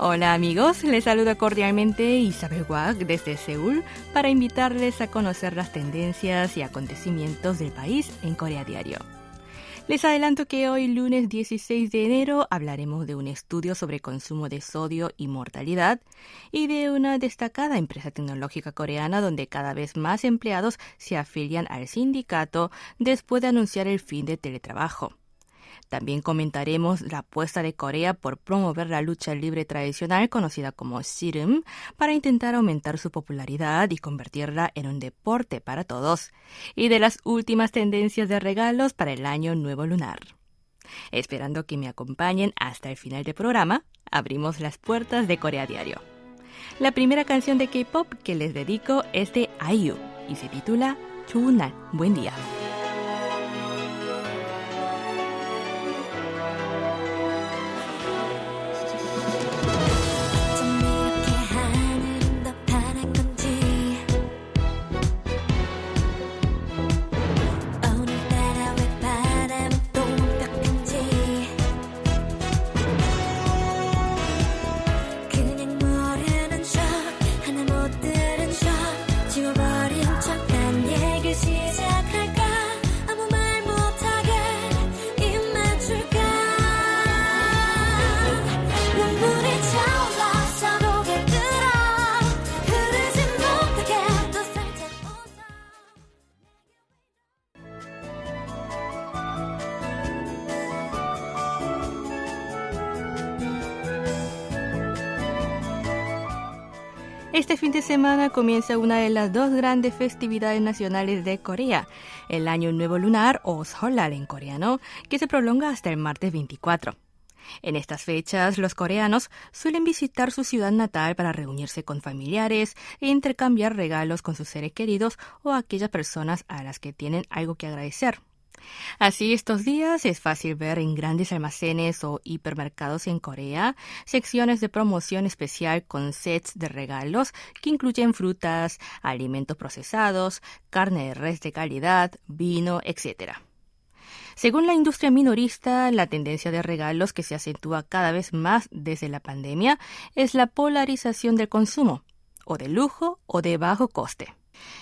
Hola amigos, les saluda cordialmente Isabel Wag desde Seúl para invitarles a conocer las tendencias y acontecimientos del país en Corea Diario. Les adelanto que hoy lunes 16 de enero hablaremos de un estudio sobre consumo de sodio y mortalidad y de una destacada empresa tecnológica coreana donde cada vez más empleados se afilian al sindicato después de anunciar el fin de teletrabajo. También comentaremos la apuesta de Corea por promover la lucha libre tradicional conocida como Sirim para intentar aumentar su popularidad y convertirla en un deporte para todos, y de las últimas tendencias de regalos para el año nuevo lunar. Esperando que me acompañen hasta el final del programa, abrimos las puertas de Corea Diario. La primera canción de K-pop que les dedico es de IU y se titula Chunal. Buen día. Este fin de semana comienza una de las dos grandes festividades nacionales de Corea, el Año Nuevo Lunar o Seollal en coreano, que se prolonga hasta el martes 24. En estas fechas, los coreanos suelen visitar su ciudad natal para reunirse con familiares e intercambiar regalos con sus seres queridos o aquellas personas a las que tienen algo que agradecer. Así, estos días es fácil ver en grandes almacenes o hipermercados en Corea secciones de promoción especial con sets de regalos que incluyen frutas, alimentos procesados, carne de res de calidad, vino, etc. Según la industria minorista, la tendencia de regalos que se acentúa cada vez más desde la pandemia es la polarización del consumo, o de lujo o de bajo coste.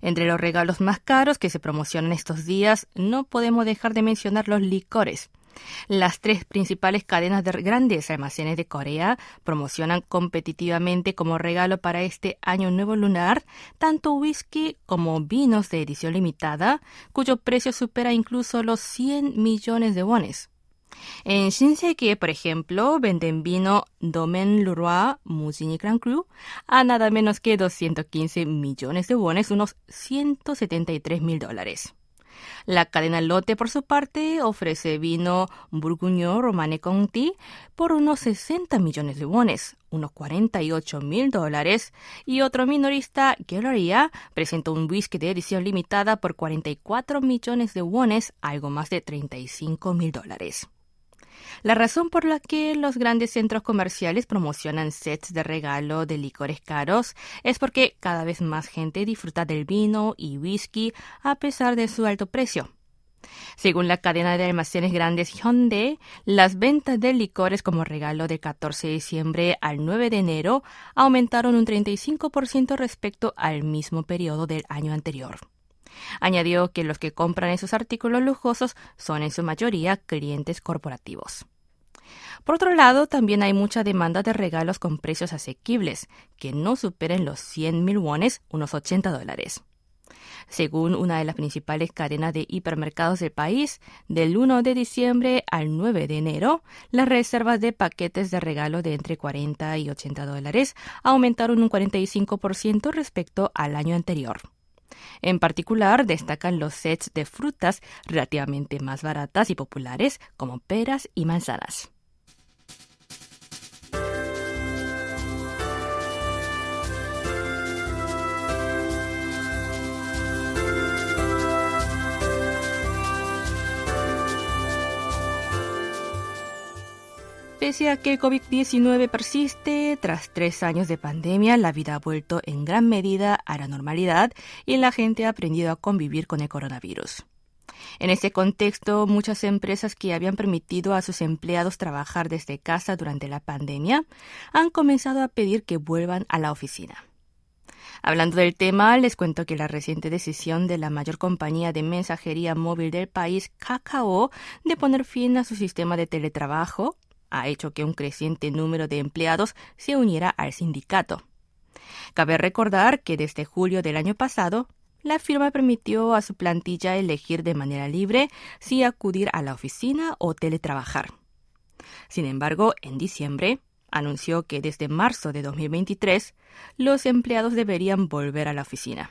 Entre los regalos más caros que se promocionan estos días, no podemos dejar de mencionar los licores. Las tres principales cadenas de grandes almacenes de Corea promocionan competitivamente como regalo para este año nuevo lunar tanto whisky como vinos de edición limitada, cuyo precio supera incluso los 100 millones de wones. En Shinsekie, por ejemplo, venden vino Domaine Leroy Musini Grand Cru a nada menos que 215 millones de wones, unos 173 mil dólares. La cadena Lotte, por su parte, ofrece vino Bourguignon Romane Conti por unos 60 millones de wones, unos 48 mil dólares, y otro minorista, Galleria, presenta un whisky de edición limitada por 44 millones de wones, algo más de 35 mil dólares. La razón por la que los grandes centros comerciales promocionan sets de regalo de licores caros es porque cada vez más gente disfruta del vino y whisky a pesar de su alto precio. Según la cadena de almacenes grandes Hyundai, las ventas de licores como regalo del 14 de diciembre al 9 de enero aumentaron un 35% respecto al mismo periodo del año anterior. Añadió que los que compran esos artículos lujosos son en su mayoría clientes corporativos. Por otro lado, también hay mucha demanda de regalos con precios asequibles, que no superen los 100 mil wones, unos 80 dólares. Según una de las principales cadenas de hipermercados del país, del 1 de diciembre al 9 de enero, las reservas de paquetes de regalo de entre 40 y 80 dólares aumentaron un 45% respecto al año anterior. En particular, destacan los sets de frutas relativamente más baratas y populares como peras y manzanas. Pese a que el COVID-19 persiste, tras tres años de pandemia, la vida ha vuelto en gran medida a la normalidad y la gente ha aprendido a convivir con el coronavirus. En ese contexto, muchas empresas que habían permitido a sus empleados trabajar desde casa durante la pandemia han comenzado a pedir que vuelvan a la oficina. Hablando del tema, les cuento que la reciente decisión de la mayor compañía de mensajería móvil del país, Kakao, de poner fin a su sistema de teletrabajo ha hecho que un creciente número de empleados se uniera al sindicato. Cabe recordar que desde julio del año pasado, la firma permitió a su plantilla elegir de manera libre si acudir a la oficina o teletrabajar. Sin embargo, en diciembre, anunció que desde marzo de 2023 los empleados deberían volver a la oficina.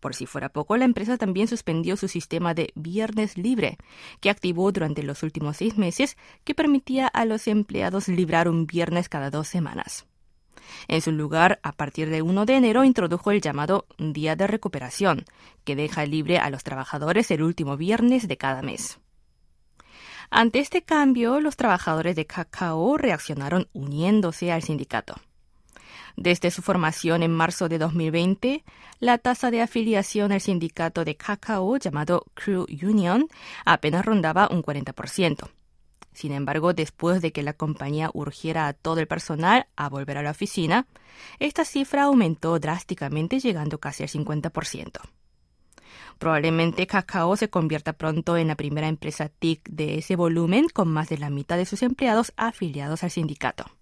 Por si fuera poco, la empresa también suspendió su sistema de viernes libre, que activó durante los últimos seis meses, que permitía a los empleados librar un viernes cada dos semanas. En su lugar, a partir del 1 de enero introdujo el llamado Día de Recuperación, que deja libre a los trabajadores el último viernes de cada mes. Ante este cambio, los trabajadores de Cacao reaccionaron uniéndose al sindicato. Desde su formación en marzo de 2020, la tasa de afiliación al sindicato de Cacao llamado Crew Union apenas rondaba un 40%. Sin embargo, después de que la compañía urgiera a todo el personal a volver a la oficina, esta cifra aumentó drásticamente llegando casi al 50%. Probablemente Cacao se convierta pronto en la primera empresa TIC de ese volumen con más de la mitad de sus empleados afiliados al sindicato.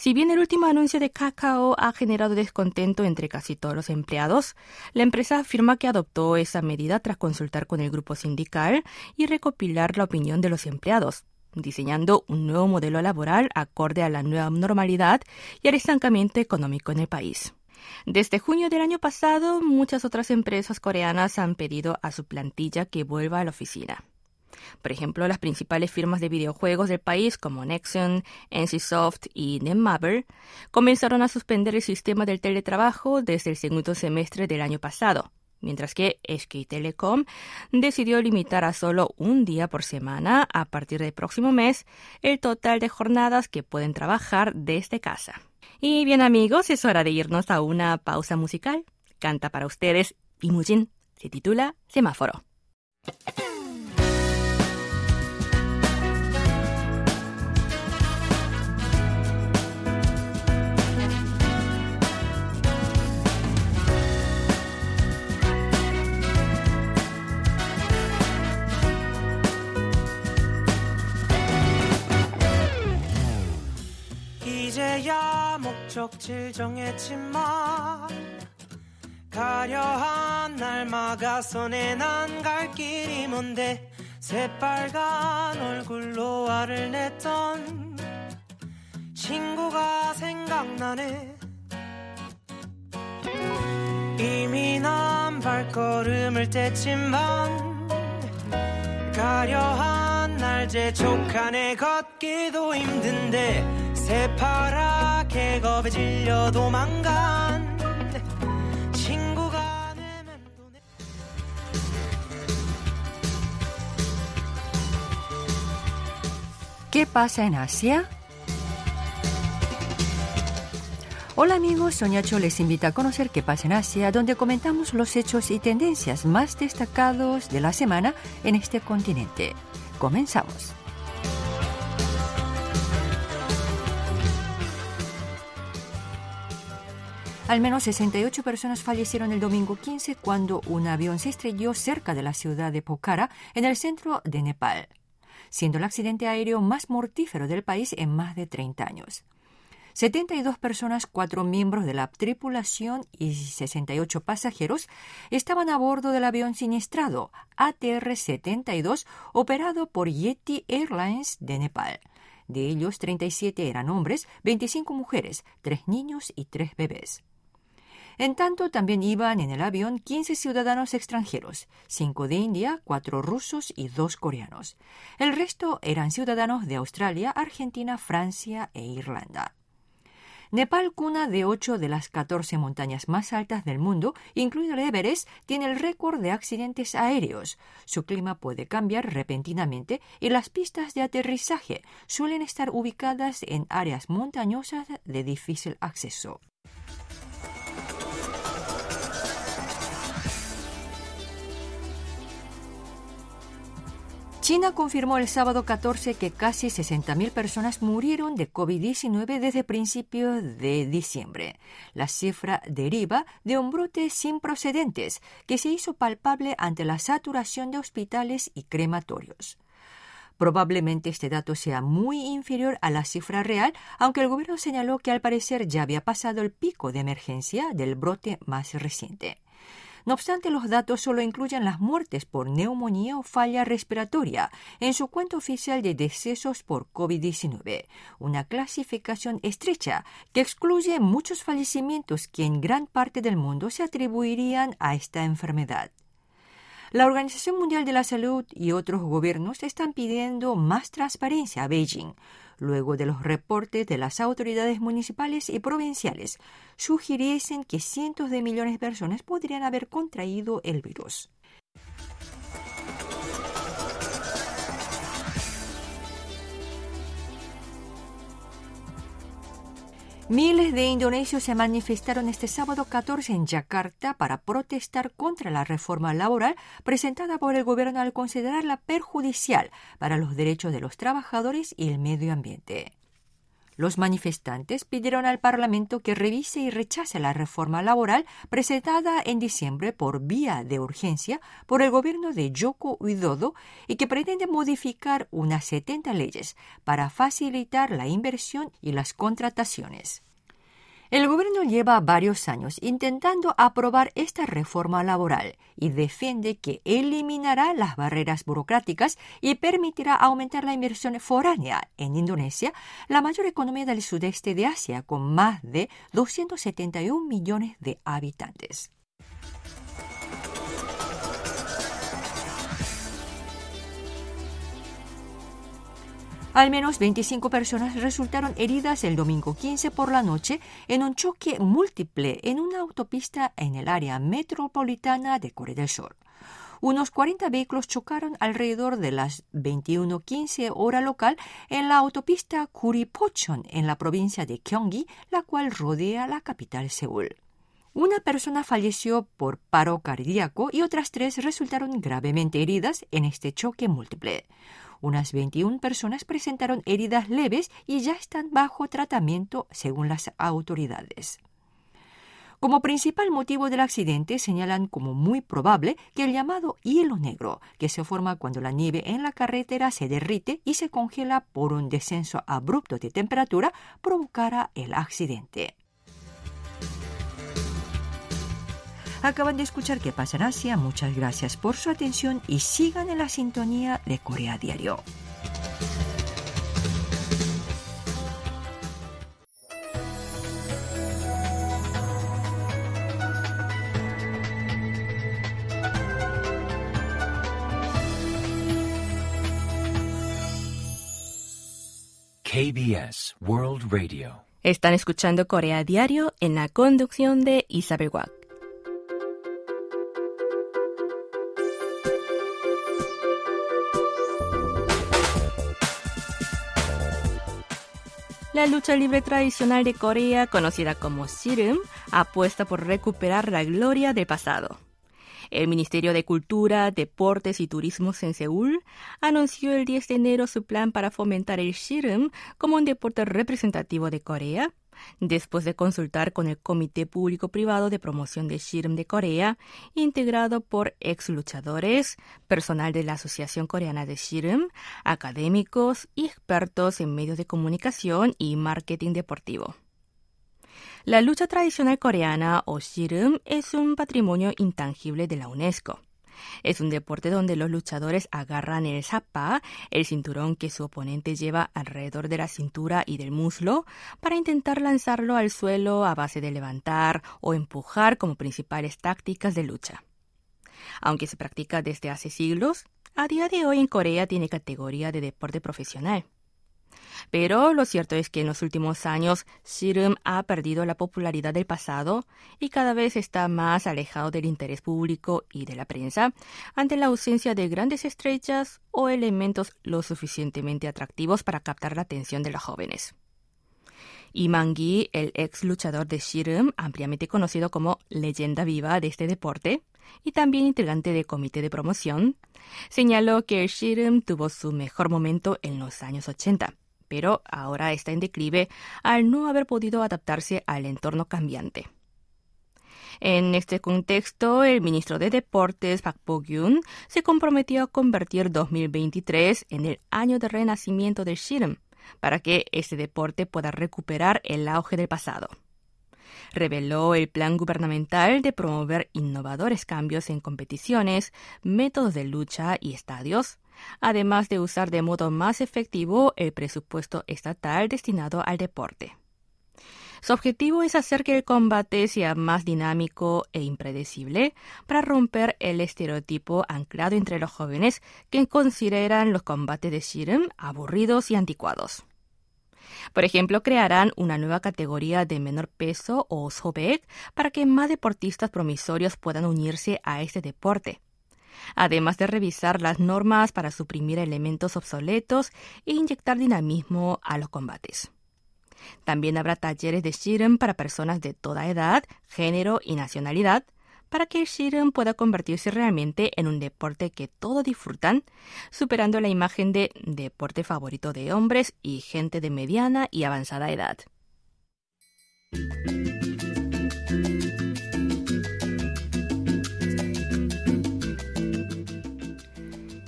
Si bien el último anuncio de Kakao ha generado descontento entre casi todos los empleados, la empresa afirma que adoptó esa medida tras consultar con el grupo sindical y recopilar la opinión de los empleados, diseñando un nuevo modelo laboral acorde a la nueva normalidad y al estancamiento económico en el país. Desde junio del año pasado, muchas otras empresas coreanas han pedido a su plantilla que vuelva a la oficina. Por ejemplo, las principales firmas de videojuegos del país como Nexon, NCSoft y Netmarble comenzaron a suspender el sistema del teletrabajo desde el segundo semestre del año pasado, mientras que SK Telecom decidió limitar a solo un día por semana a partir del próximo mes el total de jornadas que pueden trabajar desde casa. Y bien amigos, es hora de irnos a una pausa musical. Canta para ustedes Imujin. Se titula Semáforo. 이제야 목적지 정했지만 가려한 날 막아서 내난 갈 길이 뭔데 새빨간 얼굴로 화를 냈던 친구가 생각나네. 이미 난 발걸음을 뗐지만 가려한 날 재촉하네. 걷기도 힘든데 새파랗게 겁에 질려 도망간 친구가 내 맴도네 ¿Qué pasa en Asia? Hola amigos, Soñacho les invita a conocer qué pasa en Asia, donde comentamos los hechos y tendencias más destacados de la semana en este continente. Comenzamos. Al menos 68 personas fallecieron el domingo 15 cuando un avión se estrelló cerca de la ciudad de Pokhara, en el centro de Nepal, siendo el accidente aéreo más mortífero del país en más de 30 años. 72 personas, cuatro miembros de la tripulación y 68 pasajeros estaban a bordo del avión siniestrado ATR-72 operado por Yeti Airlines de Nepal. De ellos, 37 eran hombres, 25 mujeres, 3 niños y 3 bebés. En tanto, también iban en el avión 15 ciudadanos extranjeros, 5 de India, 4 rusos y 2 coreanos. El resto eran ciudadanos de Australia, Argentina, Francia e Irlanda. Nepal, cuna de 8 de las 14 montañas más altas del mundo, incluido el Everest, tiene el récord de accidentes aéreos. Su clima puede cambiar repentinamente y las pistas de aterrizaje suelen estar ubicadas en áreas montañosas de difícil acceso. China confirmó el sábado 14 que casi 60.000 personas murieron de COVID-19 desde principios de diciembre. La cifra deriva de un brote sin procedentes que se hizo palpable ante la saturación de hospitales y crematorios. Probablemente este dato sea muy inferior a la cifra real, aunque el gobierno señaló que al parecer ya había pasado el pico de emergencia del brote más reciente. No obstante, los datos solo incluyen las muertes por neumonía o falla respiratoria en su cuenta oficial de decesos por COVID-19, una clasificación estrecha que excluye muchos fallecimientos que en gran parte del mundo se atribuirían a esta enfermedad. La Organización Mundial de la Salud y otros gobiernos están pidiendo más transparencia a Beijing, luego de los reportes de las autoridades municipales y provinciales, sugiriesen que cientos de millones de personas podrían haber contraído el virus. Miles de indonesios se manifestaron este sábado 14 en Yakarta para protestar contra la reforma laboral presentada por el gobierno al considerarla perjudicial para los derechos de los trabajadores y el medio ambiente. Los manifestantes pidieron al Parlamento que revise y rechace la reforma laboral presentada en diciembre por vía de urgencia por el gobierno de Joko Widodo y que pretende modificar unas 70 leyes para facilitar la inversión y las contrataciones. El gobierno lleva varios años intentando aprobar esta reforma laboral y defiende que eliminará las barreras burocráticas y permitirá aumentar la inversión foránea en Indonesia, la mayor economía del sudeste de Asia, con más de 271 millones de habitantes. Al menos 25 personas resultaron heridas el domingo 15 por la noche en un choque múltiple en una autopista en el área metropolitana de Corea del Sur. Unos 40 vehículos chocaron alrededor de las 21:15 hora local en la autopista Kuripochon en la provincia de Gyeonggi, la cual rodea la capital Seúl. Una persona falleció por paro cardíaco y otras tres resultaron gravemente heridas en este choque múltiple. Unas 21 personas presentaron heridas leves y ya están bajo tratamiento según las autoridades. Como principal motivo del accidente señalan como muy probable que el llamado hielo negro, que se forma cuando la nieve en la carretera se derrite y se congela por un descenso abrupto de temperatura, provocara el accidente. Acaban de escuchar qué pasa en Asia. Muchas gracias por su atención y sigan en la sintonía de Corea Diario. KBS World Radio. Están escuchando Corea Diario en la conducción de Isabel Wack. La lucha libre tradicional de Corea, conocida como Sirum, apuesta por recuperar la gloria del pasado. El Ministerio de Cultura, Deportes y Turismo en Seúl anunció el 10 de enero su plan para fomentar el Sirum como un deporte representativo de Corea después de consultar con el Comité Público-Privado de Promoción de Shirim de Corea, integrado por ex luchadores, personal de la Asociación Coreana de Shirim, académicos y expertos en medios de comunicación y marketing deportivo. La lucha tradicional coreana o Shirim es un patrimonio intangible de la UNESCO. Es un deporte donde los luchadores agarran el zapa, el cinturón que su oponente lleva alrededor de la cintura y del muslo, para intentar lanzarlo al suelo a base de levantar o empujar como principales tácticas de lucha. Aunque se practica desde hace siglos, a día de hoy en Corea tiene categoría de deporte profesional. Pero lo cierto es que en los últimos años Sirum ha perdido la popularidad del pasado y cada vez está más alejado del interés público y de la prensa ante la ausencia de grandes estrellas o elementos lo suficientemente atractivos para captar la atención de los jóvenes. Y Mangi, el ex luchador de Shirim, ampliamente conocido como leyenda viva de este deporte y también integrante del comité de promoción, señaló que el Shirim tuvo su mejor momento en los años 80, pero ahora está en declive al no haber podido adaptarse al entorno cambiante. En este contexto, el ministro de Deportes, Park Bo-gyun, se comprometió a convertir 2023 en el año de renacimiento del Shirim, para que este deporte pueda recuperar el auge del pasado. Reveló el plan gubernamental de promover innovadores cambios en competiciones, métodos de lucha y estadios, además de usar de modo más efectivo el presupuesto estatal destinado al deporte. Su objetivo es hacer que el combate sea más dinámico e impredecible para romper el estereotipo anclado entre los jóvenes que consideran los combates de Shirim aburridos y anticuados. Por ejemplo, crearán una nueva categoría de menor peso o Sobek para que más deportistas promisorios puedan unirse a este deporte. Además de revisar las normas para suprimir elementos obsoletos e inyectar dinamismo a los combates. También habrá talleres de Shiren para personas de toda edad, género y nacionalidad, para que el Shiren pueda convertirse realmente en un deporte que todos disfrutan, superando la imagen de deporte favorito de hombres y gente de mediana y avanzada edad.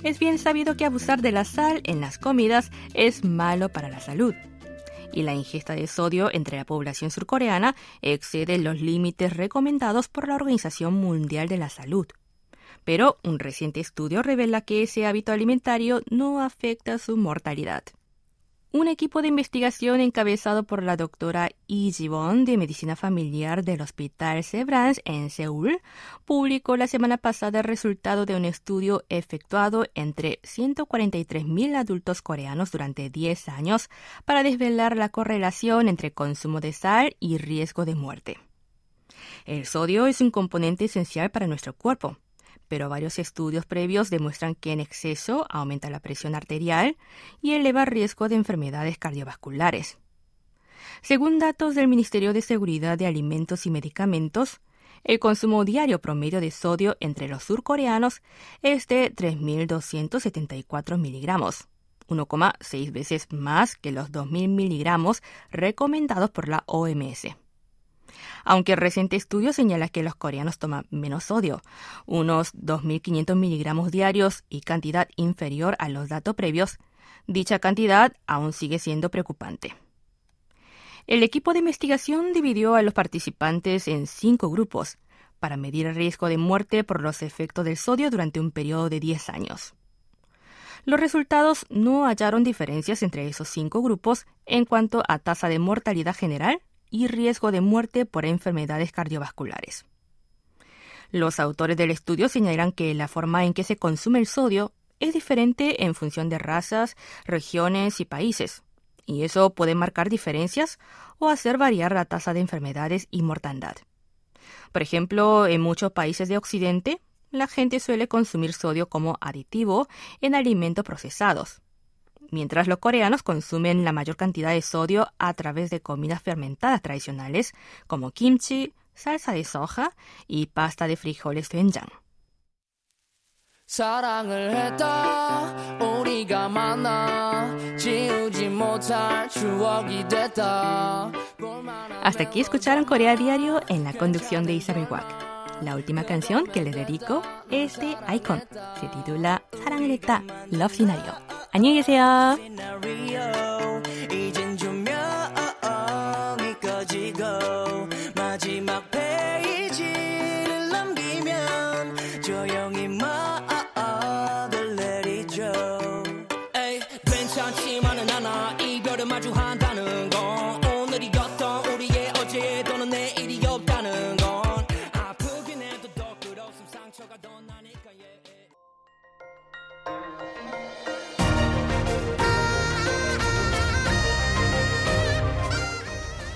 Es bien sabido que abusar de la sal en las comidas es malo para la salud y la ingesta de sodio entre la población surcoreana excede los límites recomendados por la Organización Mundial de la Salud. Pero un reciente estudio revela que ese hábito alimentario no afecta su mortalidad. Un equipo de investigación encabezado por la doctora Lee Ji-won de Medicina Familiar del Hospital Severance en Seúl publicó la semana pasada el resultado de un estudio efectuado entre 143.000 adultos coreanos durante 10 años para desvelar la correlación entre consumo de sal y riesgo de muerte. El sodio es un componente esencial para nuestro cuerpo pero varios estudios previos demuestran que en exceso aumenta la presión arterial y eleva el riesgo de enfermedades cardiovasculares. Según datos del Ministerio de Seguridad de Alimentos y Medicamentos, el consumo diario promedio de sodio entre los surcoreanos es de 3.274 miligramos, 1,6 veces más que los 2.000 miligramos recomendados por la OMS aunque el reciente estudio señala que los coreanos toman menos sodio, unos 2.500 miligramos diarios y cantidad inferior a los datos previos, dicha cantidad aún sigue siendo preocupante. El equipo de investigación dividió a los participantes en cinco grupos para medir el riesgo de muerte por los efectos del sodio durante un periodo de 10 años. Los resultados no hallaron diferencias entre esos cinco grupos en cuanto a tasa de mortalidad general y riesgo de muerte por enfermedades cardiovasculares. Los autores del estudio señalan que la forma en que se consume el sodio es diferente en función de razas, regiones y países, y eso puede marcar diferencias o hacer variar la tasa de enfermedades y mortandad. Por ejemplo, en muchos países de Occidente, la gente suele consumir sodio como aditivo en alimentos procesados, mientras los coreanos consumen la mayor cantidad de sodio a través de comidas fermentadas tradicionales como kimchi, salsa de soja y pasta de frijoles doenjang. Hasta aquí escucharon Corea Diario en la conducción de Isabel Wack. La última canción que le dedico es de Icon. Se titula 사랑을 했다, Love Scenario. 안녕히 계세요. 마주한다는 건